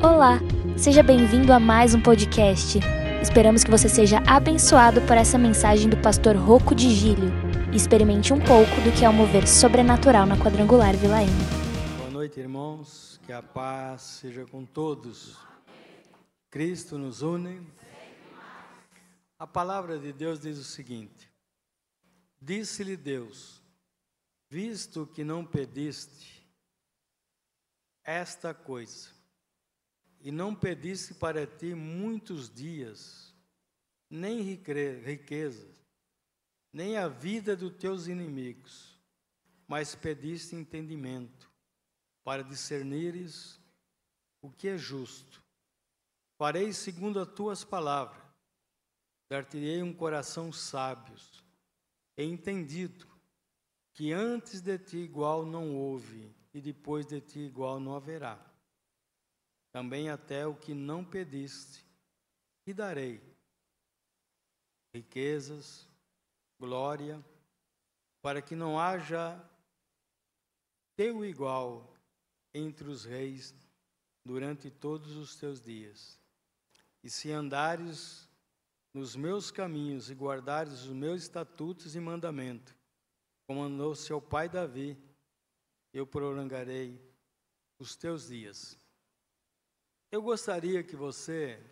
Olá, seja bem-vindo a mais um podcast. Esperamos que você seja abençoado por essa mensagem do pastor Rocco de Gílio e experimente um pouco do que é o mover sobrenatural na quadrangular Vila M. Boa noite, irmãos. Que a paz seja com todos. Cristo nos une. A palavra de Deus diz o seguinte: Disse-lhe Deus: Visto que não pediste esta coisa, e não pediste para ti muitos dias, nem riquezas, nem a vida dos teus inimigos, mas pediste entendimento, para discernires o que é justo. Farei segundo as tuas palavras, dar-te-ei um coração sábios e entendido, que antes de ti igual não houve, e depois de ti igual não haverá também até o que não pediste, te darei. Riquezas, glória, para que não haja teu igual entre os reis durante todos os teus dias. E se andares nos meus caminhos e guardares os meus estatutos e mandamentos, como andou seu pai Davi, eu prolongarei os teus dias. Eu gostaria que você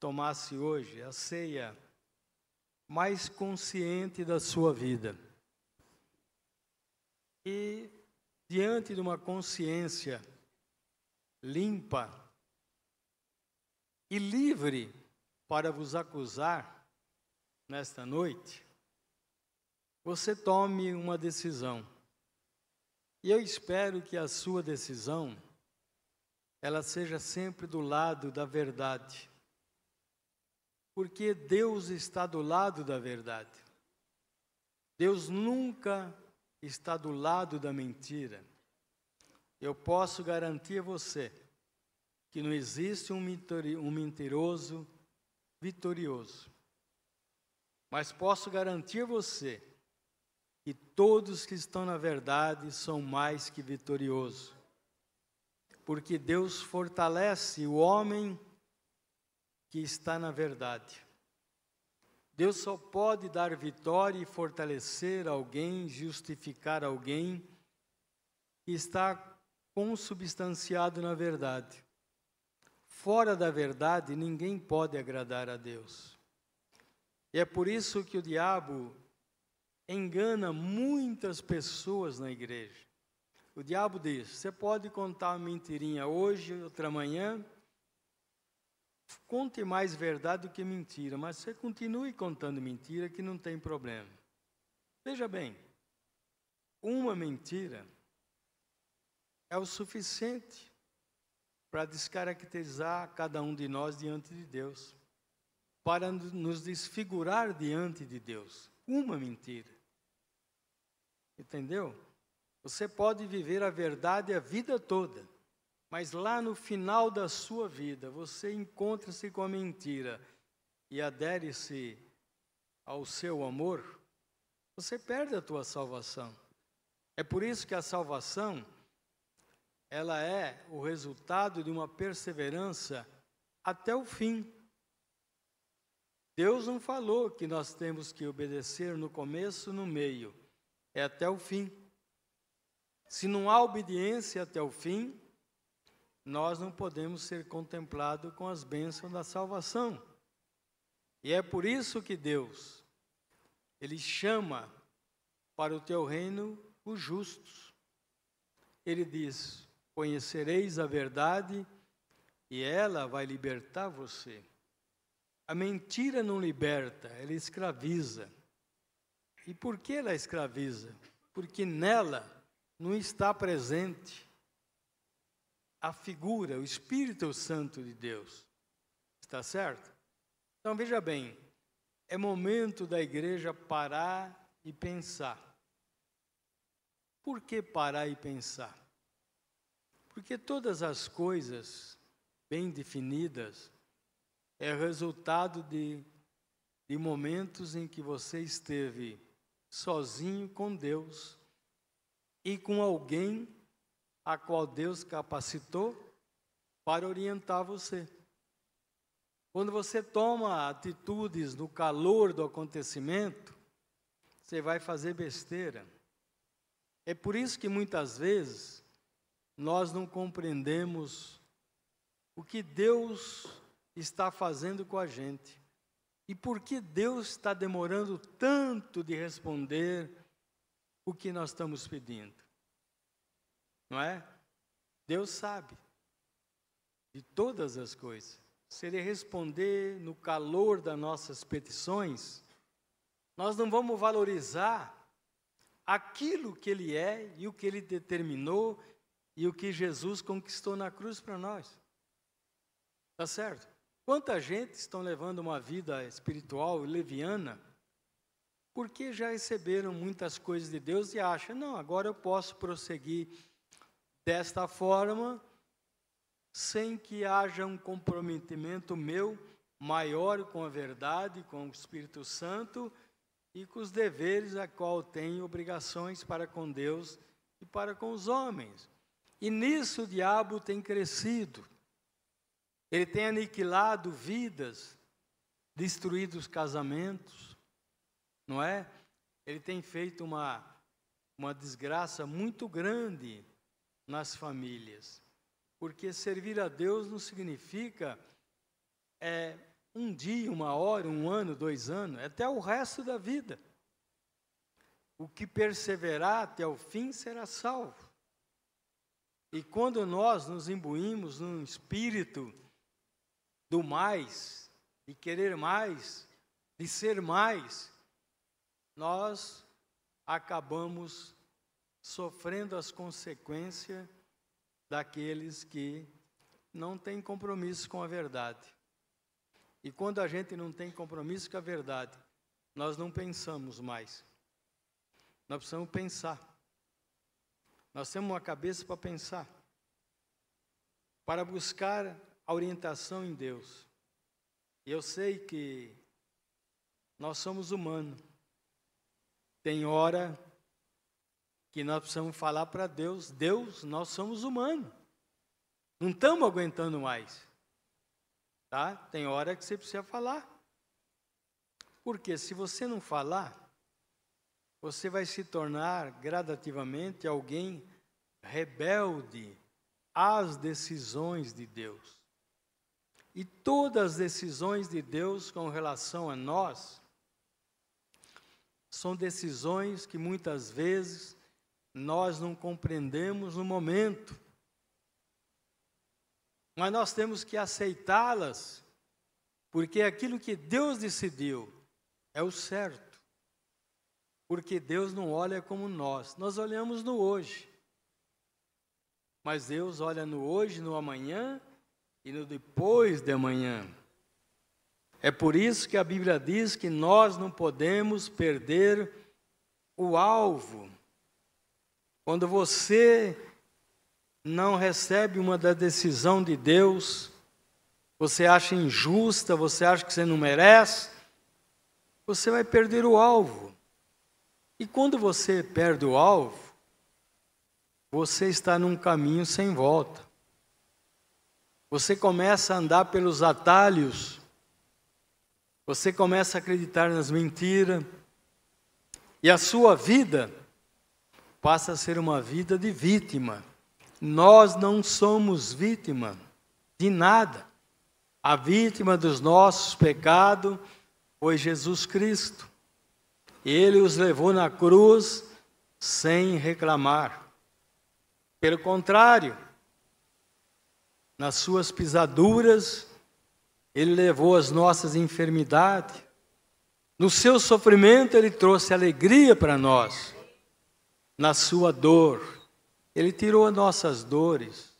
tomasse hoje a ceia mais consciente da sua vida. E diante de uma consciência limpa e livre para vos acusar nesta noite, você tome uma decisão. E eu espero que a sua decisão ela seja sempre do lado da verdade. Porque Deus está do lado da verdade. Deus nunca está do lado da mentira. Eu posso garantir a você que não existe um mentiroso vitorioso. Mas posso garantir a você que todos que estão na verdade são mais que vitoriosos porque Deus fortalece o homem que está na verdade. Deus só pode dar vitória e fortalecer alguém, justificar alguém que está consubstanciado na verdade. Fora da verdade, ninguém pode agradar a Deus. E é por isso que o diabo engana muitas pessoas na igreja. O diabo diz: você pode contar uma mentirinha hoje, outra manhã. Conte mais verdade do que mentira, mas você continue contando mentira que não tem problema. Veja bem, uma mentira é o suficiente para descaracterizar cada um de nós diante de Deus, para nos desfigurar diante de Deus. Uma mentira. Entendeu? Você pode viver a verdade a vida toda, mas lá no final da sua vida você encontra-se com a mentira e adere-se ao seu amor, você perde a tua salvação. É por isso que a salvação ela é o resultado de uma perseverança até o fim. Deus não falou que nós temos que obedecer no começo, no meio, é até o fim. Se não há obediência até o fim, nós não podemos ser contemplados com as bênçãos da salvação. E é por isso que Deus, Ele chama para o teu reino os justos. Ele diz: Conhecereis a verdade e ela vai libertar você. A mentira não liberta, ela escraviza. E por que ela escraviza? Porque nela não está presente a figura, o Espírito Santo de Deus. Está certo? Então veja bem, é momento da igreja parar e pensar. Por que parar e pensar? Porque todas as coisas bem definidas é resultado de, de momentos em que você esteve sozinho com Deus e com alguém a qual Deus capacitou para orientar você. Quando você toma atitudes no calor do acontecimento, você vai fazer besteira. É por isso que muitas vezes nós não compreendemos o que Deus está fazendo com a gente e por que Deus está demorando tanto de responder o que nós estamos pedindo. Não é? Deus sabe de todas as coisas. Se Ele responder no calor das nossas petições, nós não vamos valorizar aquilo que Ele é e o que Ele determinou e o que Jesus conquistou na cruz para nós. Tá certo? Quanta gente estão levando uma vida espiritual leviana porque já receberam muitas coisas de Deus e acham, não, agora eu posso prosseguir desta forma sem que haja um comprometimento meu maior com a verdade, com o Espírito Santo e com os deveres a qual tenho obrigações para com Deus e para com os homens. E nisso o diabo tem crescido. Ele tem aniquilado vidas, destruído os casamentos, não é? Ele tem feito uma, uma desgraça muito grande nas famílias. Porque servir a Deus não significa é, um dia, uma hora, um ano, dois anos, é até o resto da vida. O que perseverar até o fim será salvo. E quando nós nos imbuímos num espírito do mais, de querer mais, de ser mais, nós acabamos sofrendo as consequências daqueles que não têm compromisso com a verdade. E quando a gente não tem compromisso com a verdade, nós não pensamos mais. Nós precisamos pensar. Nós temos uma cabeça para pensar, para buscar a orientação em Deus. E eu sei que nós somos humanos. Tem hora que nós precisamos falar para Deus: Deus, nós somos humanos. Não estamos aguentando mais. Tá? Tem hora que você precisa falar. Porque se você não falar, você vai se tornar gradativamente alguém rebelde às decisões de Deus. E todas as decisões de Deus com relação a nós são decisões que muitas vezes nós não compreendemos no momento. Mas nós temos que aceitá-las, porque aquilo que Deus decidiu é o certo. Porque Deus não olha como nós, nós olhamos no hoje. Mas Deus olha no hoje, no amanhã e no depois de amanhã. É por isso que a Bíblia diz que nós não podemos perder o alvo. Quando você não recebe uma da decisão de Deus, você acha injusta, você acha que você não merece, você vai perder o alvo. E quando você perde o alvo, você está num caminho sem volta. Você começa a andar pelos atalhos, você começa a acreditar nas mentiras, e a sua vida passa a ser uma vida de vítima. Nós não somos vítima de nada. A vítima dos nossos pecados foi Jesus Cristo. Ele os levou na cruz sem reclamar. Pelo contrário, nas suas pisaduras, ele levou as nossas enfermidades. No seu sofrimento, ele trouxe alegria para nós. Na sua dor, ele tirou as nossas dores.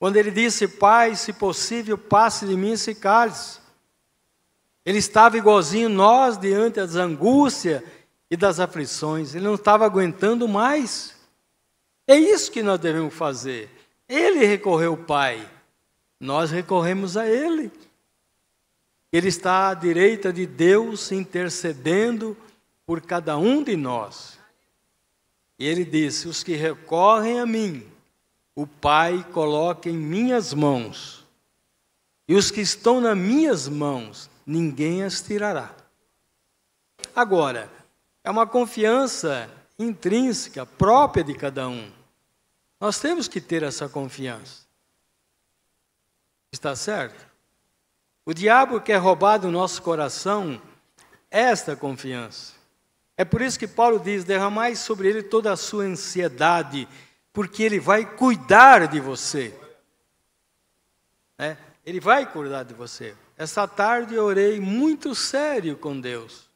Quando ele disse, Pai, se possível, passe de mim esse cálice. Ele estava igualzinho nós diante das angústias e das aflições. Ele não estava aguentando mais. É isso que nós devemos fazer. Ele recorreu ao Pai, nós recorremos a Ele. Ele está à direita de Deus intercedendo por cada um de nós. E ele disse: Os que recorrem a mim o Pai coloca em minhas mãos, e os que estão nas minhas mãos, ninguém as tirará. Agora, é uma confiança intrínseca, própria de cada um. Nós temos que ter essa confiança. Está certo? O diabo quer roubar do nosso coração esta confiança. É por isso que Paulo diz: derramai sobre ele toda a sua ansiedade, porque ele vai cuidar de você. É, ele vai cuidar de você. Essa tarde eu orei muito sério com Deus.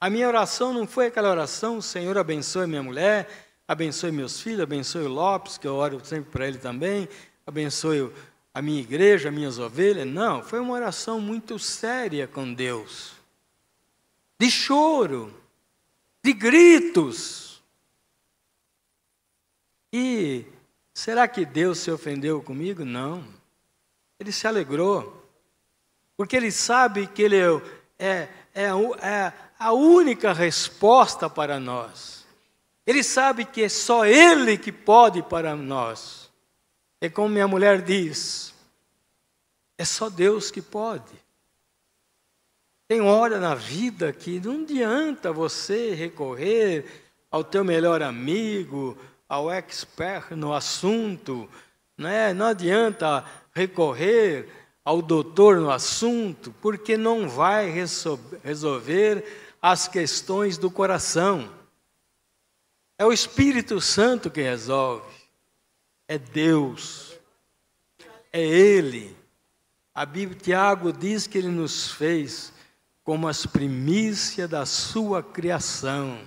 A minha oração não foi aquela oração, Senhor abençoe minha mulher, abençoe meus filhos, abençoe o Lopes, que eu oro sempre para ele também, abençoe a minha igreja, as minhas ovelhas. Não, foi uma oração muito séria com Deus. De choro, de gritos. E será que Deus se ofendeu comigo? Não. Ele se alegrou. Porque ele sabe que ele é, é, é, é a única resposta para nós. Ele sabe que é só Ele que pode para nós. É como minha mulher diz: é só Deus que pode. Tem hora na vida que não adianta você recorrer ao teu melhor amigo, ao expert no assunto, né? não adianta recorrer ao doutor no assunto, porque não vai resolver as questões do coração. É o Espírito Santo que resolve. É Deus. É Ele. A Bíblia, Tiago diz que Ele nos fez como as primícias da sua criação.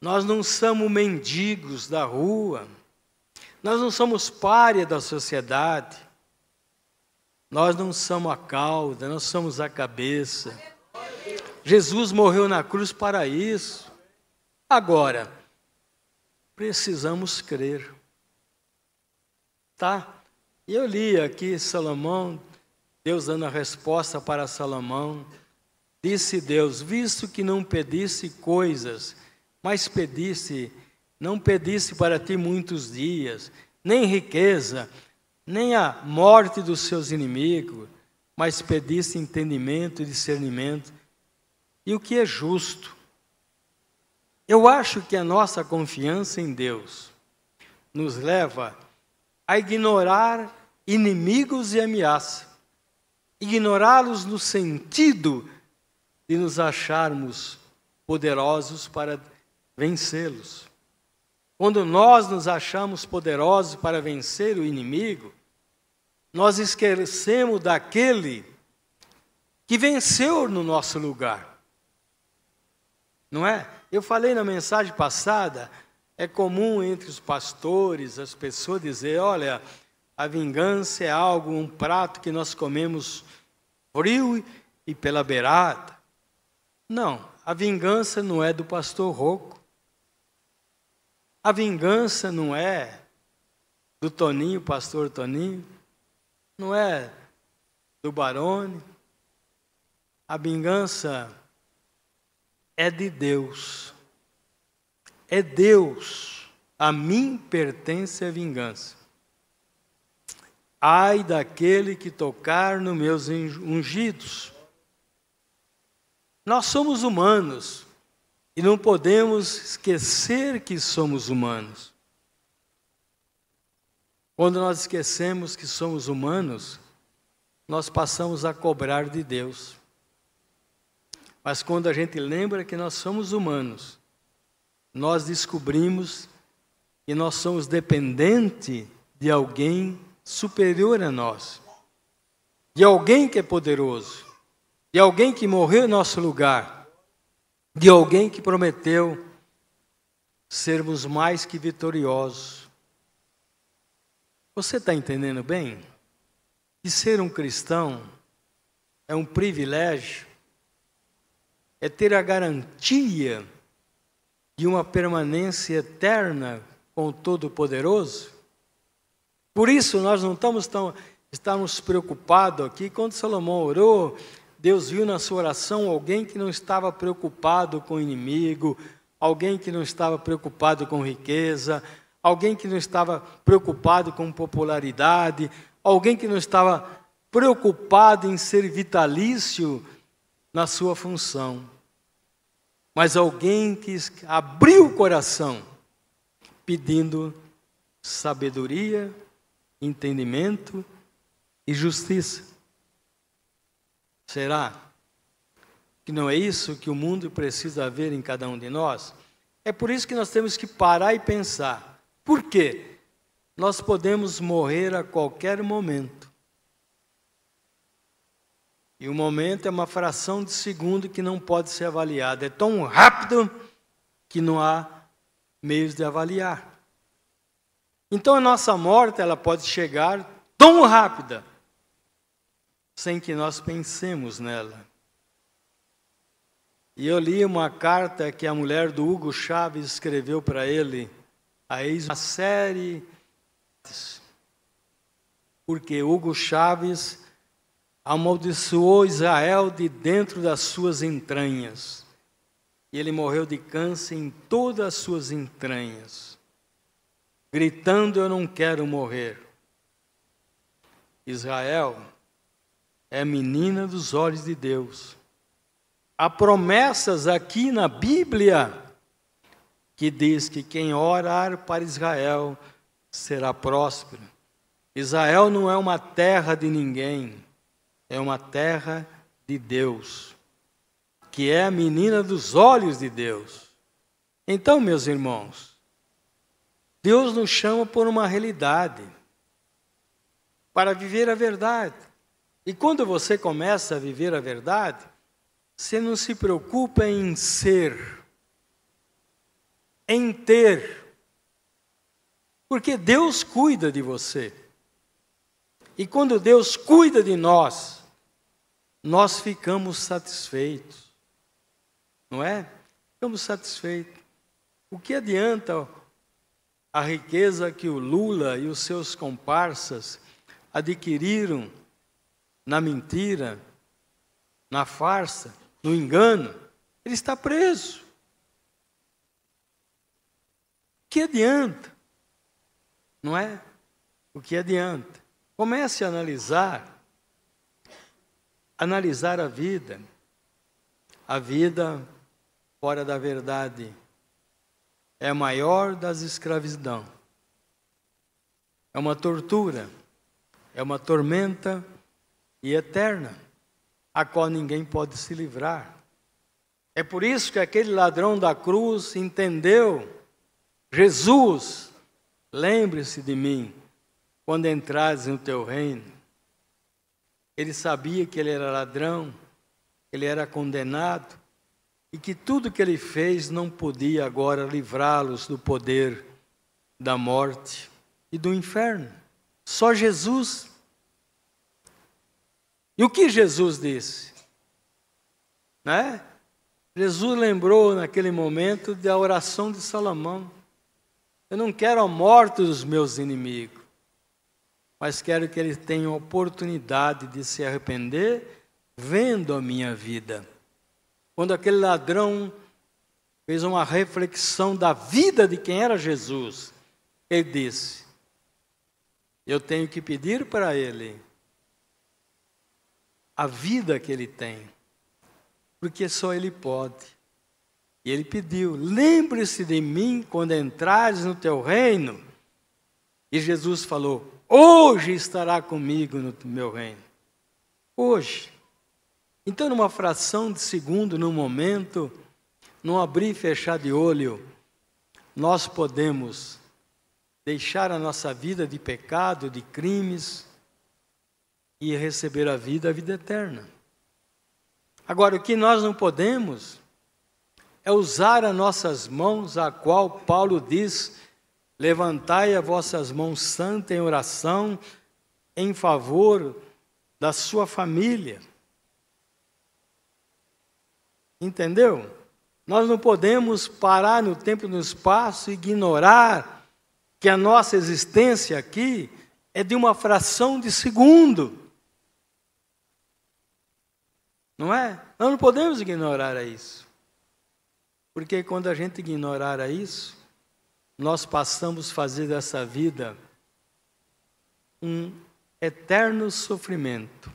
Nós não somos mendigos da rua. Nós não somos párea da sociedade. Nós não somos a cauda, nós somos a cabeça. Jesus morreu na cruz para isso. Agora, precisamos crer. Tá? Eu li aqui Salomão, Deus dando a resposta para Salomão. Disse Deus: Visto que não pedisse coisas, mas pedisse, não pedisse para ti muitos dias, nem riqueza, nem a morte dos seus inimigos, mas pedisse entendimento e discernimento e o que é justo. Eu acho que a nossa confiança em Deus nos leva a ignorar inimigos e ameaças, ignorá-los no sentido de nos acharmos poderosos para vencê-los. Quando nós nos achamos poderosos para vencer o inimigo, nós esquecemos daquele que venceu no nosso lugar. Não é? Eu falei na mensagem passada, é comum entre os pastores, as pessoas dizer, olha, a vingança é algo, um prato que nós comemos frio e pela beirada. Não, a vingança não é do pastor Roco. A vingança não é do Toninho, pastor Toninho. Não é do Barone. A vingança é de Deus. É Deus. A mim pertence a vingança. Ai daquele que tocar nos meus ungidos. Nós somos humanos e não podemos esquecer que somos humanos. Quando nós esquecemos que somos humanos, nós passamos a cobrar de Deus. Mas quando a gente lembra que nós somos humanos, nós descobrimos que nós somos dependentes de alguém superior a nós, de alguém que é poderoso, de alguém que morreu em nosso lugar, de alguém que prometeu sermos mais que vitoriosos. Você está entendendo bem? Que ser um cristão é um privilégio é ter a garantia de uma permanência eterna com o Todo-Poderoso. Por isso nós não estamos tão estamos preocupados aqui. Quando Salomão orou, Deus viu na sua oração alguém que não estava preocupado com o inimigo, alguém que não estava preocupado com riqueza, alguém que não estava preocupado com popularidade, alguém que não estava preocupado em ser vitalício na sua função, mas alguém que abriu o coração pedindo sabedoria, entendimento e justiça. Será que não é isso que o mundo precisa ver em cada um de nós? É por isso que nós temos que parar e pensar. Por quê? Nós podemos morrer a qualquer momento. E o momento é uma fração de segundo que não pode ser avaliada. É tão rápido que não há meios de avaliar. Então a nossa morte ela pode chegar tão rápida sem que nós pensemos nela. E eu li uma carta que a mulher do Hugo Chaves escreveu para ele, a ex uma série porque Hugo Chaves amaldiçoou Israel de dentro das suas entranhas. E ele morreu de câncer em todas as suas entranhas, gritando: Eu não quero morrer. Israel é menina dos olhos de Deus. Há promessas aqui na Bíblia que diz que quem orar para Israel será próspero. Israel não é uma terra de ninguém, é uma terra de Deus, que é a menina dos olhos de Deus. Então, meus irmãos, Deus nos chama por uma realidade, para viver a verdade. E quando você começa a viver a verdade, você não se preocupa em ser, em ter, porque Deus cuida de você. E quando Deus cuida de nós, nós ficamos satisfeitos. Não é? Ficamos satisfeitos. O que adianta a riqueza que o Lula e os seus comparsas adquiriram na mentira, na farsa, no engano, ele está preso. O que adianta? Não é? O que adianta? Comece a analisar, analisar a vida, a vida fora da verdade é a maior das escravidão. É uma tortura, é uma tormenta e eterna, a qual ninguém pode se livrar. É por isso que aquele ladrão da cruz entendeu: Jesus, lembre-se de mim quando entrares no teu reino. Ele sabia que ele era ladrão, ele era condenado e que tudo que ele fez não podia agora livrá-los do poder da morte e do inferno. Só Jesus e o que Jesus disse? Né? Jesus lembrou naquele momento da oração de Salomão. Eu não quero a morte dos meus inimigos, mas quero que eles tenham oportunidade de se arrepender vendo a minha vida. Quando aquele ladrão fez uma reflexão da vida de quem era Jesus, ele disse: Eu tenho que pedir para ele a vida que ele tem, porque só ele pode. E ele pediu: lembre-se de mim quando entrares no teu reino. E Jesus falou: hoje estará comigo no meu reino. Hoje. Então, numa fração de segundo, num momento, num abrir e fechar de olho, nós podemos deixar a nossa vida de pecado, de crimes, e receber a vida, a vida eterna. Agora, o que nós não podemos é usar as nossas mãos, a qual Paulo diz: levantai as vossas mãos santas em oração em favor da sua família. Entendeu? Nós não podemos parar no tempo e no espaço e ignorar que a nossa existência aqui é de uma fração de segundo. Não é? Nós não podemos ignorar isso. Porque quando a gente ignorar isso, nós passamos a fazer dessa vida um eterno sofrimento.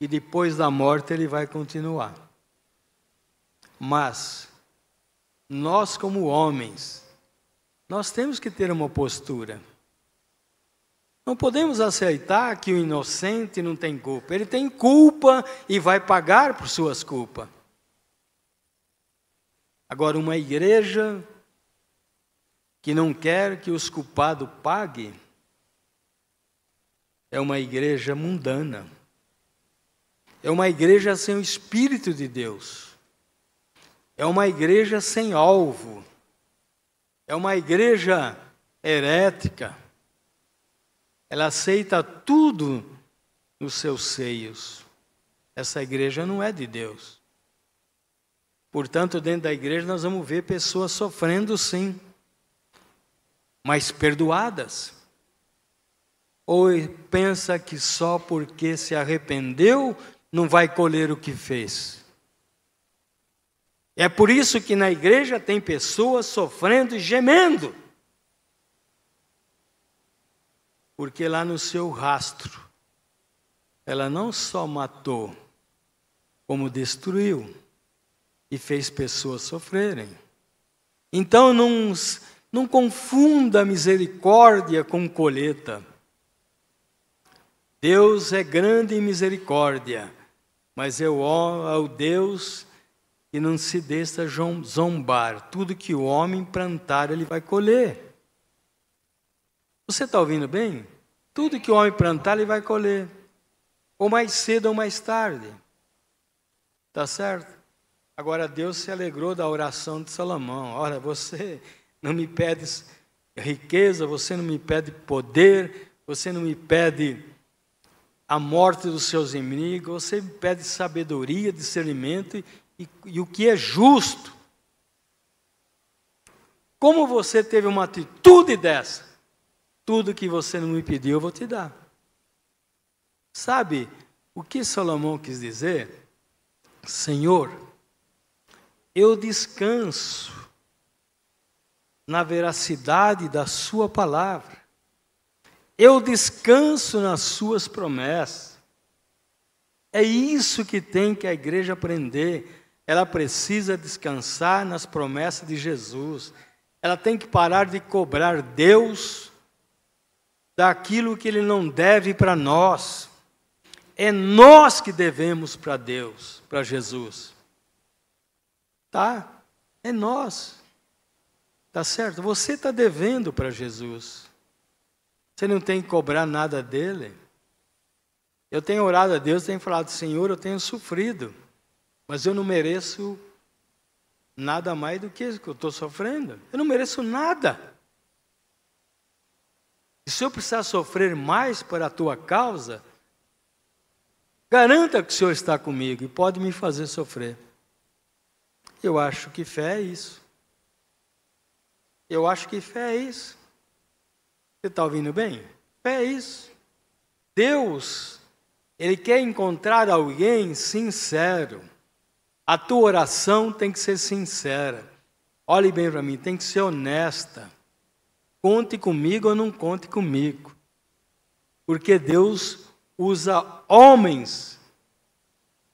E depois da morte ele vai continuar. Mas nós como homens, nós temos que ter uma postura. Não podemos aceitar que o inocente não tem culpa. Ele tem culpa e vai pagar por suas culpas. Agora, uma igreja que não quer que os culpados paguem é uma igreja mundana. É uma igreja sem o Espírito de Deus. É uma igreja sem alvo. É uma igreja herética. Ela aceita tudo nos seus seios. Essa igreja não é de Deus. Portanto, dentro da igreja nós vamos ver pessoas sofrendo sim, mas perdoadas. Ou pensa que só porque se arrependeu não vai colher o que fez. É por isso que na igreja tem pessoas sofrendo e gemendo. Porque lá no seu rastro, ela não só matou, como destruiu e fez pessoas sofrerem. Então não, não confunda misericórdia com colheita. Deus é grande em misericórdia, mas é o, é o Deus e não se deixa zombar. Tudo que o homem plantar, ele vai colher. Você está ouvindo bem? Tudo que o homem plantar, ele vai colher. Ou mais cedo ou mais tarde. Está certo? Agora, Deus se alegrou da oração de Salomão. Ora, você não me pede riqueza, você não me pede poder, você não me pede a morte dos seus inimigos, você me pede sabedoria, discernimento e e, e o que é justo. Como você teve uma atitude dessa? Tudo que você não me pediu, eu vou te dar. Sabe o que Salomão quis dizer? Senhor, eu descanso na veracidade da Sua palavra, eu descanso nas Suas promessas. É isso que tem que a igreja aprender ela precisa descansar nas promessas de Jesus. Ela tem que parar de cobrar Deus daquilo que Ele não deve para nós. É nós que devemos para Deus, para Jesus. Tá? É nós. Tá certo? Você está devendo para Jesus. Você não tem que cobrar nada dele. Eu tenho orado a Deus, tenho falado, Senhor, eu tenho sofrido. Mas eu não mereço nada mais do que isso que eu estou sofrendo. Eu não mereço nada. E se eu precisar sofrer mais para a tua causa, garanta que o Senhor está comigo e pode me fazer sofrer. Eu acho que fé é isso. Eu acho que fé é isso. Você está ouvindo bem? Fé é isso. Deus, Ele quer encontrar alguém sincero a tua oração tem que ser sincera. Olhe bem para mim, tem que ser honesta. Conte comigo ou não conte comigo. Porque Deus usa homens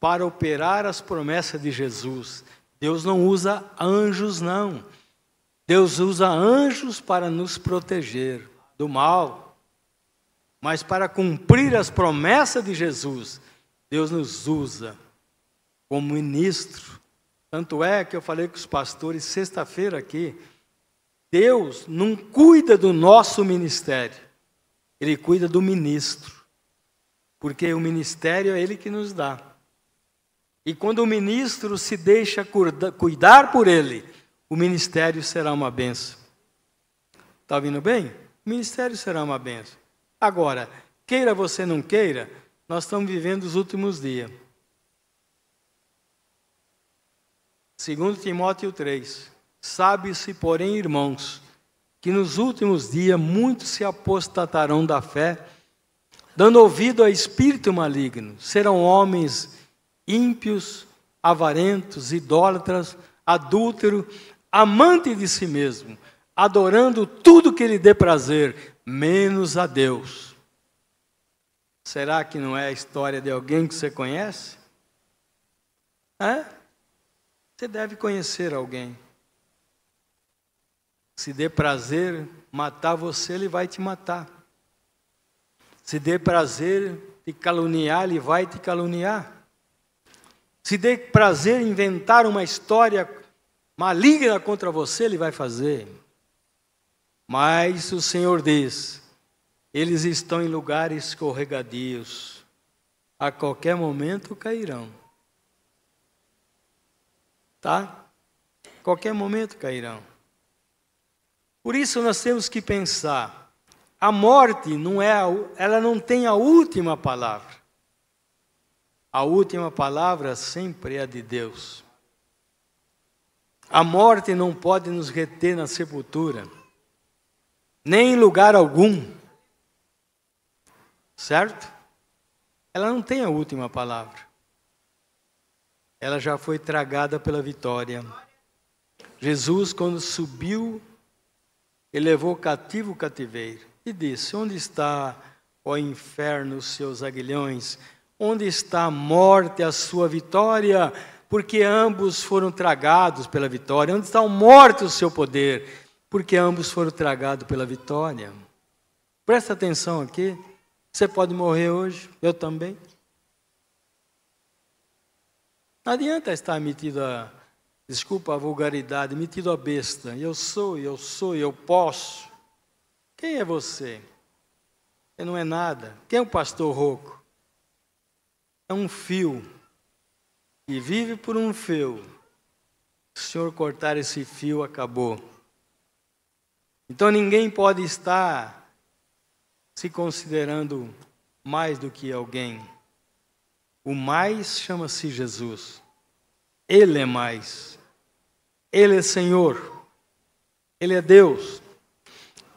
para operar as promessas de Jesus. Deus não usa anjos, não. Deus usa anjos para nos proteger do mal. Mas para cumprir as promessas de Jesus, Deus nos usa como ministro. Tanto é que eu falei com os pastores sexta-feira aqui. Deus não cuida do nosso ministério, Ele cuida do ministro. Porque o ministério é Ele que nos dá. E quando o ministro se deixa cuidar por Ele, o ministério será uma benção. Está ouvindo bem? O ministério será uma benção. Agora, queira você não queira, nós estamos vivendo os últimos dias. Segundo Timóteo 3, sabe-se, porém, irmãos, que nos últimos dias muitos se apostatarão da fé, dando ouvido a espírito maligno. Serão homens ímpios, avarentos, idólatras, adúlteros, amantes de si mesmo, adorando tudo que lhe dê prazer, menos a Deus. Será que não é a história de alguém que você conhece? É? Você deve conhecer alguém. Se dê prazer matar você, ele vai te matar. Se dê prazer te caluniar, ele vai te caluniar. Se dê prazer inventar uma história maligna contra você, ele vai fazer. Mas o Senhor diz: eles estão em lugares escorregadios, a qualquer momento cairão. Tá? Qualquer momento cairão. Por isso nós temos que pensar, a morte não é, ela não tem a última palavra. A última palavra sempre é a de Deus. A morte não pode nos reter na sepultura, nem em lugar algum. Certo? Ela não tem a última palavra. Ela já foi tragada pela vitória. Jesus, quando subiu, ele levou cativo o cativeiro e disse: Onde está, ó inferno, os seus aguilhões? Onde está a morte, a sua vitória? Porque ambos foram tragados pela vitória. Onde está a morte, o seu poder? Porque ambos foram tragados pela vitória. Presta atenção aqui. Você pode morrer hoje, eu também. Não adianta estar metido a, desculpa a vulgaridade, metido a besta. Eu sou, eu sou, eu posso. Quem é você? Você não é nada. Quem é o pastor rouco? É um fio e vive por um fio. O senhor cortar esse fio, acabou. Então ninguém pode estar se considerando mais do que alguém. O mais chama-se Jesus. Ele é mais. Ele é Senhor. Ele é Deus.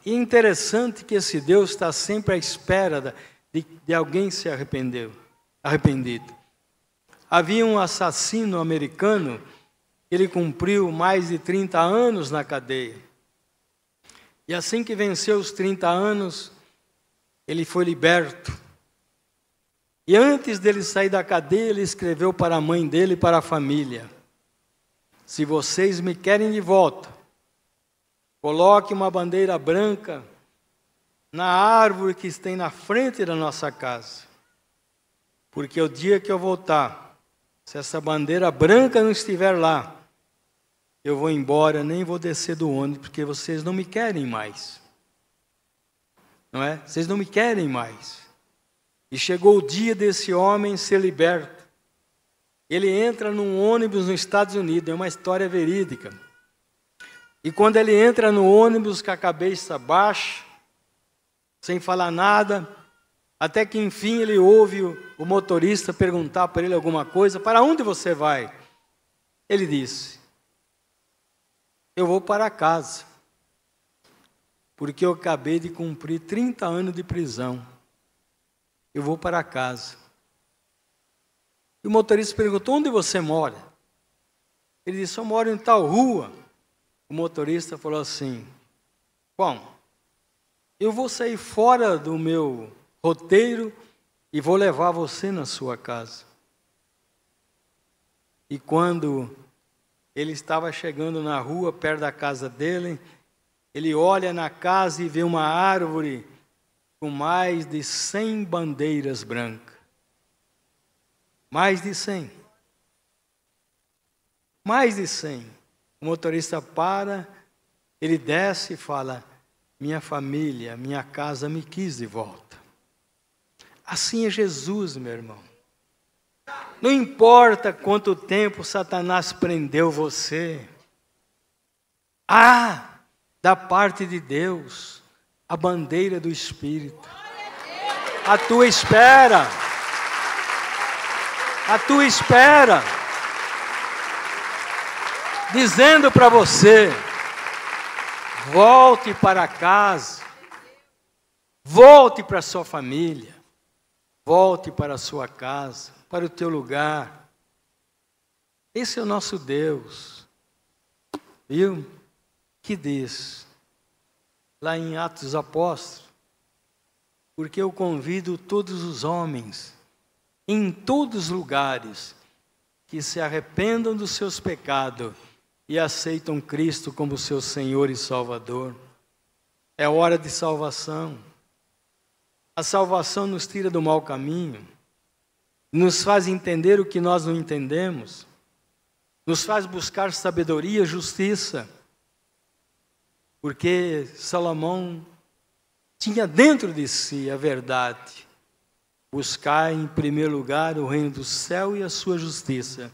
E interessante que esse Deus está sempre à espera de, de alguém se arrependeu, arrependido. Havia um assassino americano, ele cumpriu mais de 30 anos na cadeia. E assim que venceu os 30 anos, ele foi liberto. E antes dele sair da cadeia, ele escreveu para a mãe dele e para a família: Se vocês me querem de volta, coloque uma bandeira branca na árvore que está na frente da nossa casa. Porque o dia que eu voltar, se essa bandeira branca não estiver lá, eu vou embora, nem vou descer do ônibus, porque vocês não me querem mais não é? Vocês não me querem mais. E chegou o dia desse homem ser liberto. Ele entra num ônibus nos Estados Unidos, é uma história verídica. E quando ele entra no ônibus com a cabeça baixa, sem falar nada, até que enfim ele ouve o motorista perguntar para ele alguma coisa: Para onde você vai? Ele disse: Eu vou para casa porque eu acabei de cumprir 30 anos de prisão. Eu vou para casa. E o motorista perguntou: onde você mora? Ele disse: eu moro em tal rua. O motorista falou assim: Bom, eu vou sair fora do meu roteiro e vou levar você na sua casa. E quando ele estava chegando na rua, perto da casa dele, ele olha na casa e vê uma árvore com mais de cem bandeiras brancas. Mais de cem. Mais de cem. O motorista para, ele desce e fala: Minha família, minha casa me quis de volta. Assim é Jesus, meu irmão. Não importa quanto tempo Satanás prendeu você. Ah! da parte de Deus, a bandeira do Espírito. A tua espera. A tua espera. Dizendo para você: volte para casa. Volte para sua família. Volte para a sua casa, para o teu lugar. Esse é o nosso Deus. Viu? que diz: lá em Atos dos Apóstolos, porque eu convido todos os homens, em todos os lugares, que se arrependam dos seus pecados e aceitam Cristo como seu Senhor e Salvador. É hora de salvação. A salvação nos tira do mau caminho, nos faz entender o que nós não entendemos, nos faz buscar sabedoria, justiça, porque Salomão tinha dentro de si a verdade. Buscar em primeiro lugar o reino do céu e a sua justiça,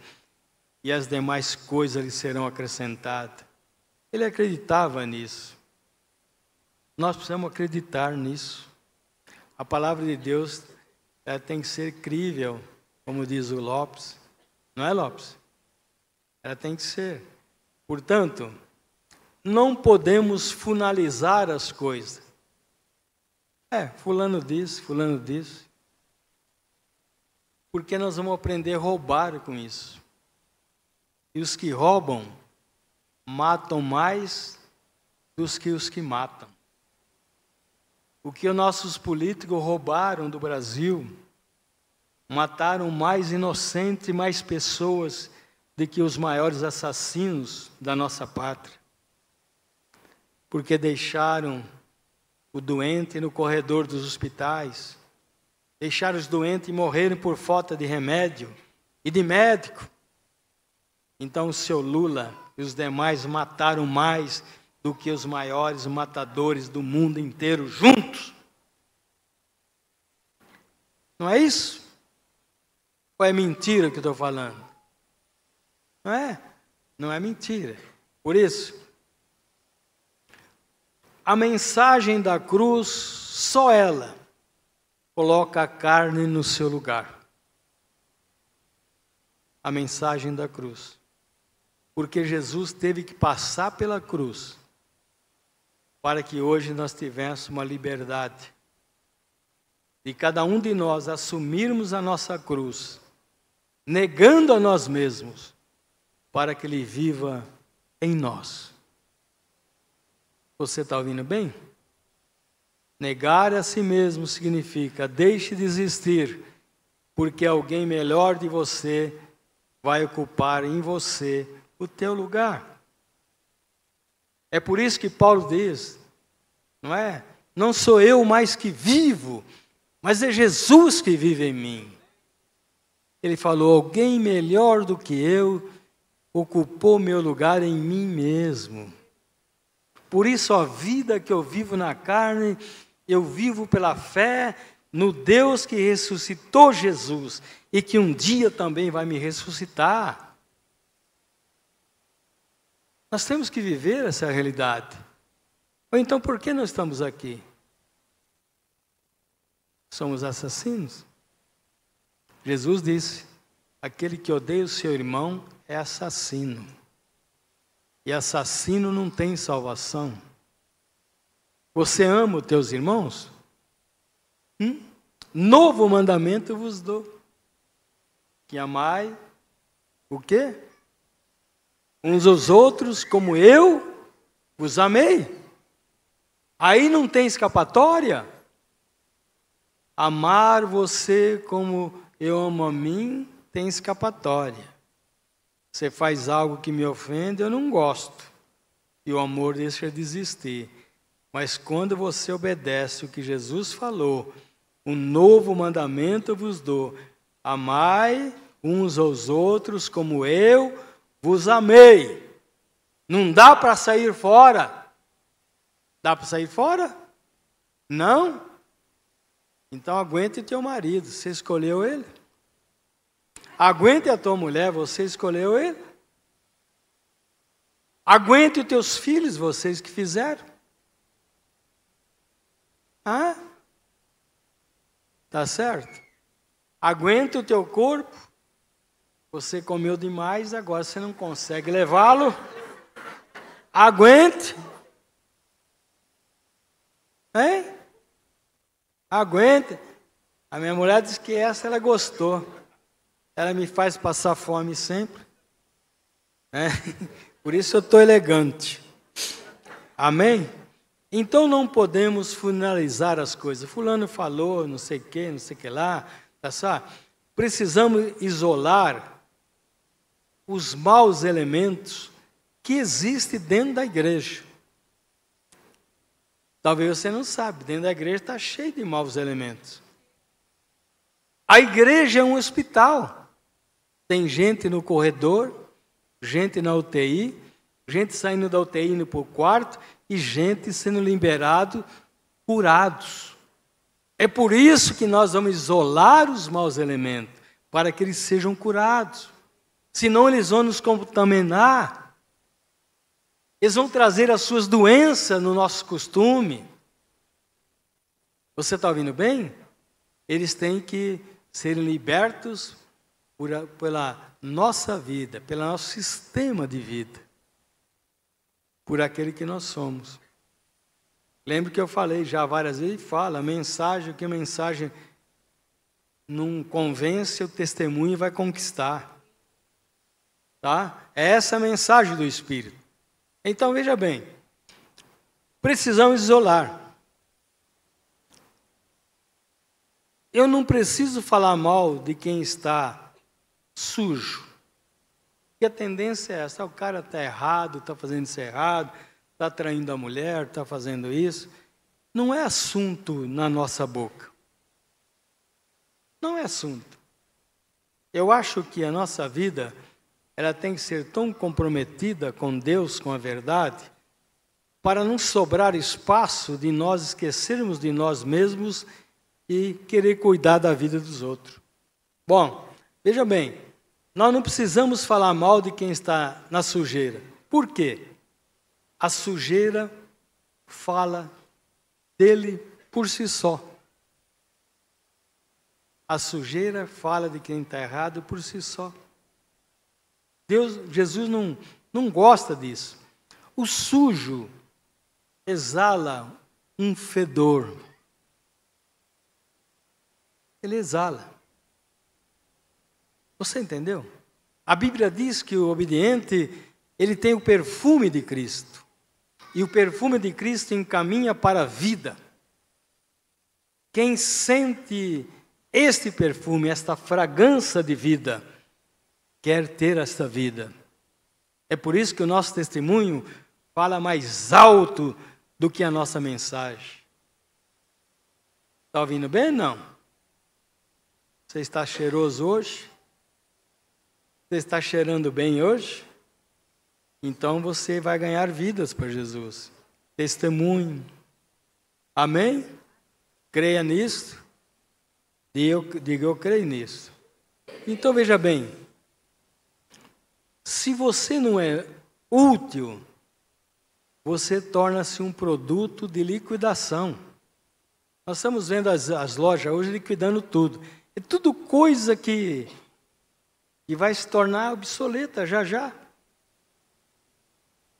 e as demais coisas lhe serão acrescentadas. Ele acreditava nisso. Nós precisamos acreditar nisso. A palavra de Deus tem que ser crível, como diz o Lopes. Não é, Lopes? Ela tem que ser. Portanto, não podemos finalizar as coisas. É, fulano disse, fulano disse. Porque nós vamos aprender a roubar com isso. E os que roubam matam mais dos que os que matam. O que os nossos políticos roubaram do Brasil, mataram mais inocentes, mais pessoas do que os maiores assassinos da nossa pátria. Porque deixaram o doente no corredor dos hospitais, deixaram os doentes morrerem por falta de remédio e de médico. Então o seu Lula e os demais mataram mais do que os maiores matadores do mundo inteiro juntos. Não é isso? Ou é mentira que estou falando? Não é? Não é mentira. Por isso, a mensagem da cruz, só ela coloca a carne no seu lugar. A mensagem da cruz. Porque Jesus teve que passar pela cruz para que hoje nós tivéssemos uma liberdade de cada um de nós assumirmos a nossa cruz, negando a nós mesmos, para que Ele viva em nós. Você está ouvindo bem? Negar a si mesmo significa deixe de existir, porque alguém melhor de você vai ocupar em você o teu lugar. É por isso que Paulo diz, não é? Não sou eu mais que vivo, mas é Jesus que vive em mim. Ele falou: alguém melhor do que eu ocupou meu lugar em mim mesmo. Por isso, a vida que eu vivo na carne, eu vivo pela fé no Deus que ressuscitou Jesus e que um dia também vai me ressuscitar. Nós temos que viver essa realidade. Ou então, por que nós estamos aqui? Somos assassinos? Jesus disse: aquele que odeia o seu irmão é assassino. E assassino não tem salvação. Você ama os teus irmãos? Hum? Novo mandamento vos dou. Que amai o quê? Uns aos outros como eu vos amei. Aí não tem escapatória. Amar você como eu amo a mim tem escapatória. Você faz algo que me ofende, eu não gosto. E o amor deixa de existir. Mas quando você obedece o que Jesus falou, um novo mandamento vos dou: amai uns aos outros como eu vos amei. Não dá para sair fora. Dá para sair fora? Não? Então aguente teu marido, você escolheu ele. Aguente a tua mulher, você escolheu ele. Aguente os teus filhos, vocês que fizeram. Ah? Tá certo? Aguente o teu corpo. Você comeu demais, agora você não consegue levá-lo. Aguente. Hein? Aguente. A minha mulher disse que essa ela gostou. Ela me faz passar fome sempre. É. Por isso eu estou elegante. Amém? Então não podemos finalizar as coisas. Fulano falou, não sei o que, não sei o que lá, tá só? Precisamos isolar os maus elementos que existem dentro da igreja. Talvez você não sabe, dentro da igreja está cheio de maus elementos. A igreja é um hospital. Tem gente no corredor, gente na UTI, gente saindo da UTI indo para o quarto e gente sendo liberado, curados. É por isso que nós vamos isolar os maus elementos, para que eles sejam curados. Senão eles vão nos contaminar. Eles vão trazer as suas doenças no nosso costume. Você está ouvindo bem? Eles têm que serem libertos por, pela nossa vida, pelo nosso sistema de vida, por aquele que nós somos. Lembro que eu falei já várias vezes, fala, mensagem, que mensagem não convence, o testemunho vai conquistar. Tá? É essa a mensagem do Espírito. Então veja bem, precisamos isolar. Eu não preciso falar mal de quem está sujo. E a tendência é essa: o cara está errado, está fazendo isso errado, está traindo a mulher, está fazendo isso. Não é assunto na nossa boca. Não é assunto. Eu acho que a nossa vida ela tem que ser tão comprometida com Deus, com a verdade, para não sobrar espaço de nós esquecermos de nós mesmos e querer cuidar da vida dos outros. Bom, veja bem, nós não precisamos falar mal de quem está na sujeira. Por quê? A sujeira fala dele por si só. A sujeira fala de quem está errado por si só. Deus, Jesus não, não gosta disso. O sujo exala um fedor ele exala. Você entendeu? A Bíblia diz que o obediente, ele tem o perfume de Cristo. E o perfume de Cristo encaminha para a vida. Quem sente este perfume, esta fragrância de vida, quer ter esta vida. É por isso que o nosso testemunho fala mais alto do que a nossa mensagem. Está ouvindo bem? Não. Você está cheiroso hoje? Você está cheirando bem hoje? Então você vai ganhar vidas para Jesus. Testemunho. Amém? Creia nisso. Diga eu creio nisso. Então veja bem. Se você não é útil, você torna-se um produto de liquidação. Nós estamos vendo as, as lojas hoje liquidando tudo. É tudo coisa que, que vai se tornar obsoleta já já.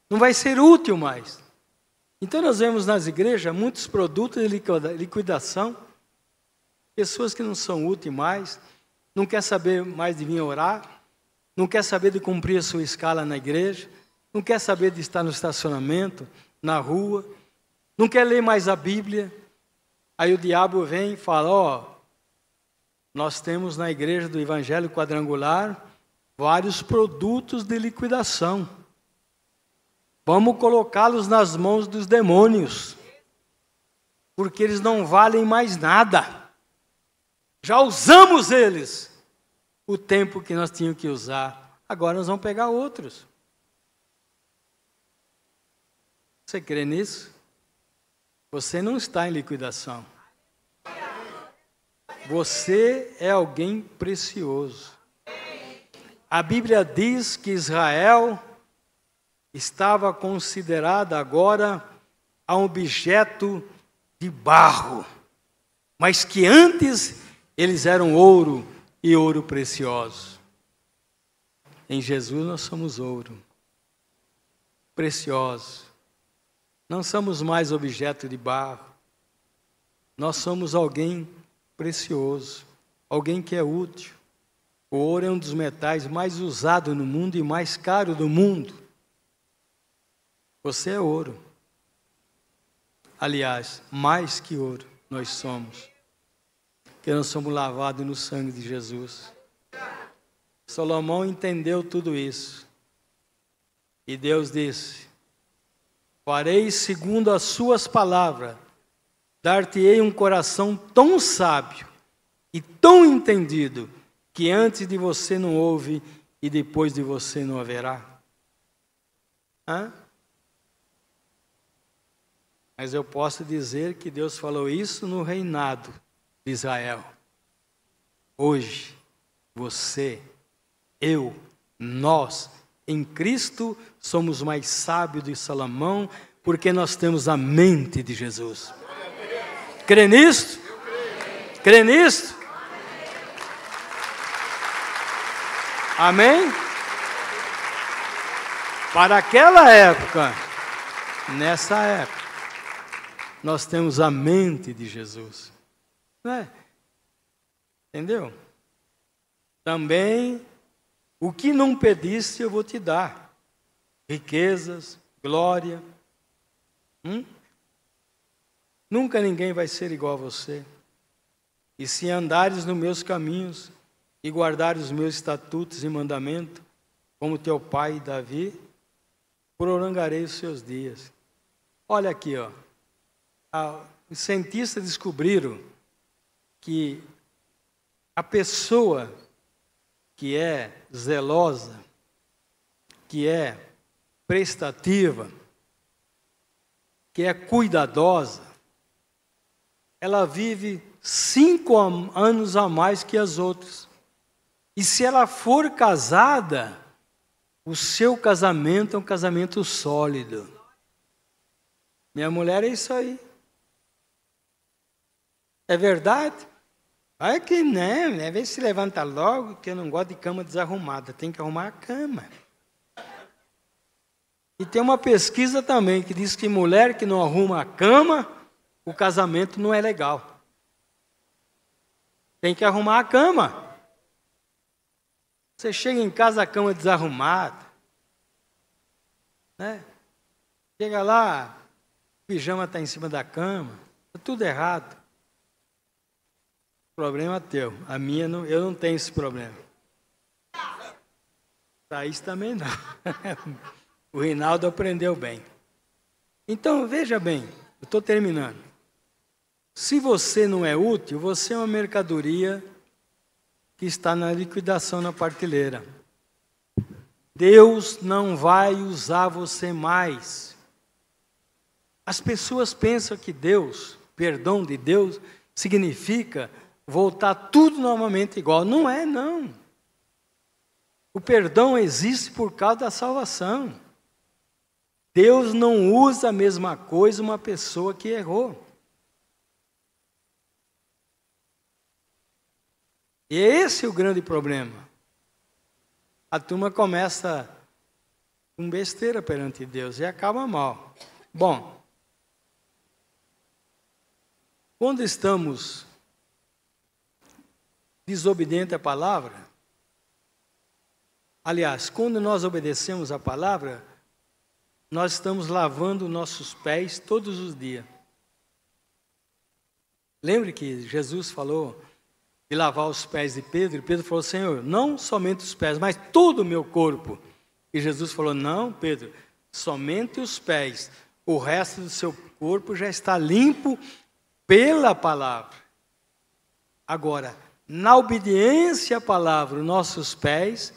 Não vai ser útil mais. Então nós vemos nas igrejas muitos produtos de liquidação, pessoas que não são úteis mais, não quer saber mais de vir orar, não quer saber de cumprir a sua escala na igreja, não quer saber de estar no estacionamento, na rua, não quer ler mais a Bíblia. Aí o diabo vem e fala: Ó, oh, nós temos na igreja do Evangelho Quadrangular vários produtos de liquidação. Vamos colocá-los nas mãos dos demônios, porque eles não valem mais nada. Já usamos eles o tempo que nós tínhamos que usar. Agora nós vamos pegar outros. Você crê nisso? Você não está em liquidação. Você é alguém precioso. A Bíblia diz que Israel estava considerada agora a um objeto de barro, mas que antes eles eram ouro e ouro precioso. Em Jesus nós somos ouro, precioso. Não somos mais objeto de barro. Nós somos alguém precioso, alguém que é útil. O ouro é um dos metais mais usados no mundo e mais caro do mundo. Você é ouro. Aliás, mais que ouro nós somos, que nós somos lavados no sangue de Jesus. Salomão entendeu tudo isso. E Deus disse: Farei segundo as suas palavras, dar-te-ei um coração tão sábio e tão entendido, que antes de você não houve e depois de você não haverá. Hã? Mas eu posso dizer que Deus falou isso no reinado de Israel. Hoje, você, eu, nós, em Cristo, somos mais sábios de Salomão, porque nós temos a mente de Jesus. Crê nisto? Crê nisto? Amém? Para aquela época, nessa época, nós temos a mente de Jesus. Não é? Entendeu? Também, o que não pediste, eu vou te dar: riquezas, glória. Hum? Nunca ninguém vai ser igual a você. E se andares nos meus caminhos e guardares os meus estatutos e mandamentos, como teu pai Davi, prolongarei os seus dias. Olha aqui, ó os cientistas descobriram que a pessoa que é zelosa, que é prestativa, que é cuidadosa, ela vive cinco anos a mais que as outras. E se ela for casada, o seu casamento é um casamento sólido. Minha mulher é isso aí. É verdade? Olha que não, né? Vê se levanta logo, que eu não gosto de cama desarrumada. Tem que arrumar a cama. E tem uma pesquisa também que diz que mulher que não arruma a cama, o casamento não é legal. Tem que arrumar a cama. Você chega em casa, a cama desarrumada. Né? Chega lá, o pijama está em cima da cama. Está tudo errado. Problema teu. A minha, não, eu não tenho esse problema. Thaís também não. o Reinaldo aprendeu bem. Então, veja bem, eu estou terminando. Se você não é útil, você é uma mercadoria que está na liquidação na partilheira. Deus não vai usar você mais. As pessoas pensam que Deus, perdão de Deus, significa voltar tudo novamente igual. Não é, não. O perdão existe por causa da salvação. Deus não usa a mesma coisa uma pessoa que errou. E esse é o grande problema. A turma começa com besteira perante Deus e acaba mal. Bom, quando estamos desobediente à palavra. Aliás, quando nós obedecemos a palavra, nós estamos lavando nossos pés todos os dias. Lembre que Jesus falou de lavar os pés de Pedro, e Pedro falou: Senhor, não somente os pés, mas todo o meu corpo. E Jesus falou: Não, Pedro, somente os pés, o resto do seu corpo já está limpo pela palavra. Agora, na obediência à palavra, nossos pés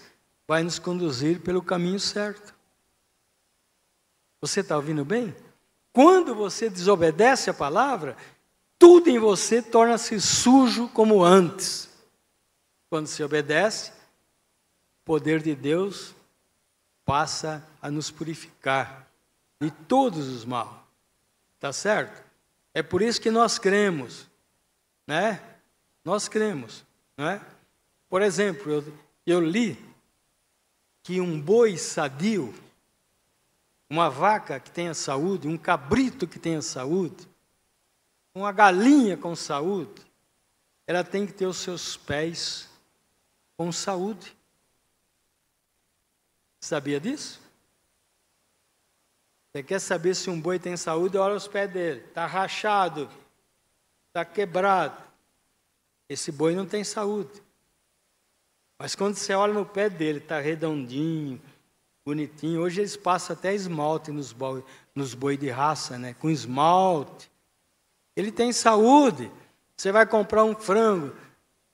vai nos conduzir pelo caminho certo. Você está ouvindo bem? Quando você desobedece a palavra, tudo em você torna-se sujo como antes. Quando se obedece, o poder de Deus passa a nos purificar de todos os mal. Tá certo? É por isso que nós cremos, né? Nós cremos, não é? Por exemplo, eu, eu li que um boi sadio, uma vaca que tenha saúde, um cabrito que tenha saúde, uma galinha com saúde, ela tem que ter os seus pés com saúde. Sabia disso? Você quer saber se um boi tem saúde? Olha os pés dele. Está rachado, está quebrado. Esse boi não tem saúde. Mas quando você olha no pé dele, está redondinho, bonitinho. Hoje eles passam até esmalte nos boi, nos boi de raça, né? Com esmalte. Ele tem saúde. Você vai comprar um frango,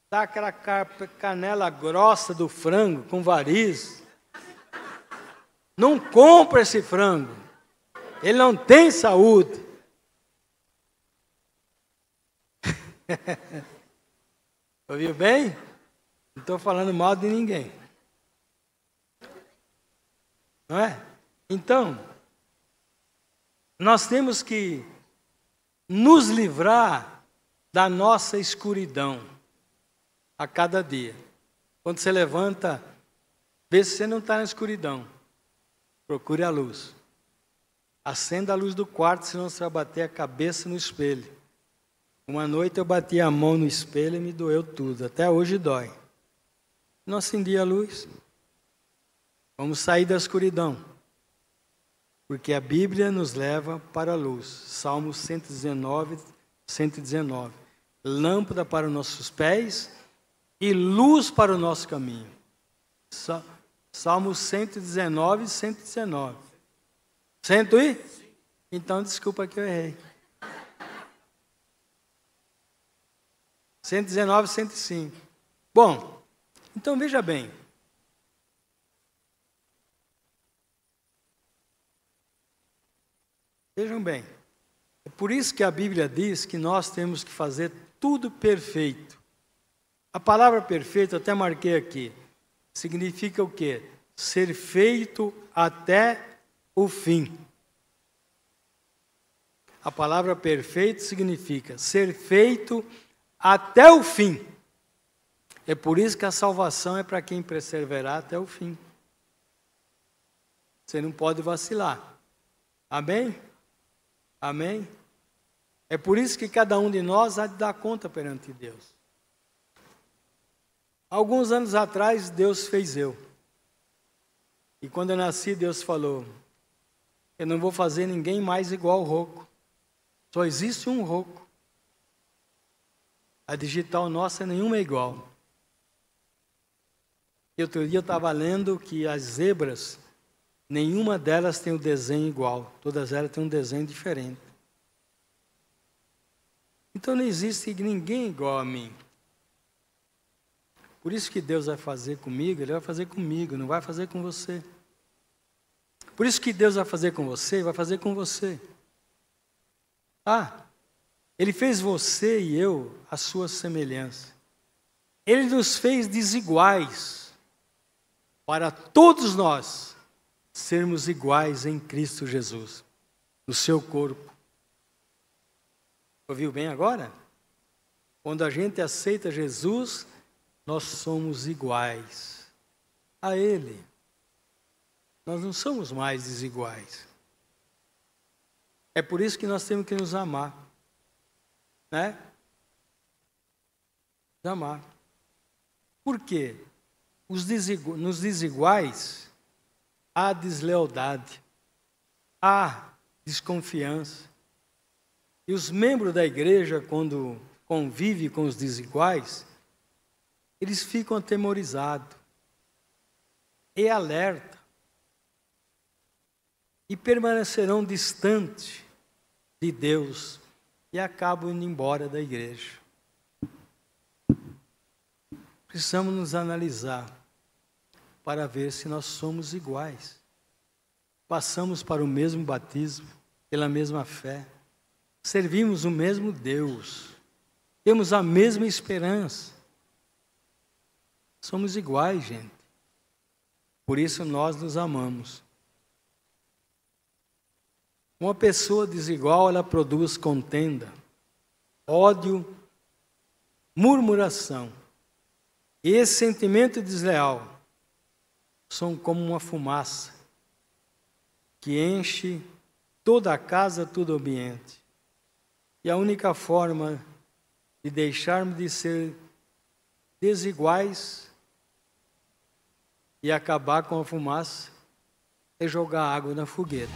tá aquela canela grossa do frango com variz. Não compra esse frango. Ele não tem saúde. Ouviu bem? Não estou falando mal de ninguém. Não é? Então, nós temos que nos livrar da nossa escuridão a cada dia. Quando você levanta, vê se você não está na escuridão. Procure a luz. Acenda a luz do quarto, senão você vai bater a cabeça no espelho. Uma noite eu bati a mão no espelho e me doeu tudo. Até hoje dói. Não acendi a luz. Vamos sair da escuridão. Porque a Bíblia nos leva para a luz. Salmo 119, 119. Lâmpada para os nossos pés e luz para o nosso caminho. Salmo 119, 119. Cento e? Então, desculpa que eu errei. 119, 105. Bom, então veja bem. Vejam bem. É por isso que a Bíblia diz que nós temos que fazer tudo perfeito. A palavra perfeito, até marquei aqui, significa o quê? Ser feito até o fim. A palavra perfeito significa ser feito até o fim. É por isso que a salvação é para quem perseverar até o fim. Você não pode vacilar. Amém? Amém? É por isso que cada um de nós há de dar conta perante Deus. Alguns anos atrás, Deus fez eu. E quando eu nasci, Deus falou: eu não vou fazer ninguém mais igual ao Roco. Só existe um Roco. A digital nossa nenhuma é igual. Outro dia eu estava lendo que as zebras, nenhuma delas tem o um desenho igual. Todas elas têm um desenho diferente. Então não existe ninguém igual a mim. Por isso que Deus vai fazer comigo, Ele vai fazer comigo, não vai fazer com você. Por isso que Deus vai fazer com você, vai fazer com você. Ah, Ele fez você e eu a sua semelhança. Ele nos fez desiguais para todos nós sermos iguais em Cristo Jesus, no seu corpo. Ouviu bem agora? Quando a gente aceita Jesus, nós somos iguais a Ele. Nós não somos mais desiguais. É por isso que nós temos que nos amar. Né? Nos amar. Por quê? Nos desiguais há deslealdade, há desconfiança. E os membros da igreja, quando convivem com os desiguais, eles ficam atemorizados e alerta e permanecerão distantes de Deus e acabam indo embora da igreja. Precisamos nos analisar para ver se nós somos iguais. Passamos para o mesmo batismo, pela mesma fé, servimos o mesmo Deus, temos a mesma esperança. Somos iguais, gente. Por isso nós nos amamos. Uma pessoa desigual, ela produz contenda, ódio, murmuração. E esse sentimento desleal são como uma fumaça que enche toda a casa, todo o ambiente. E a única forma de deixarmos de ser desiguais e acabar com a fumaça é jogar água na fogueira.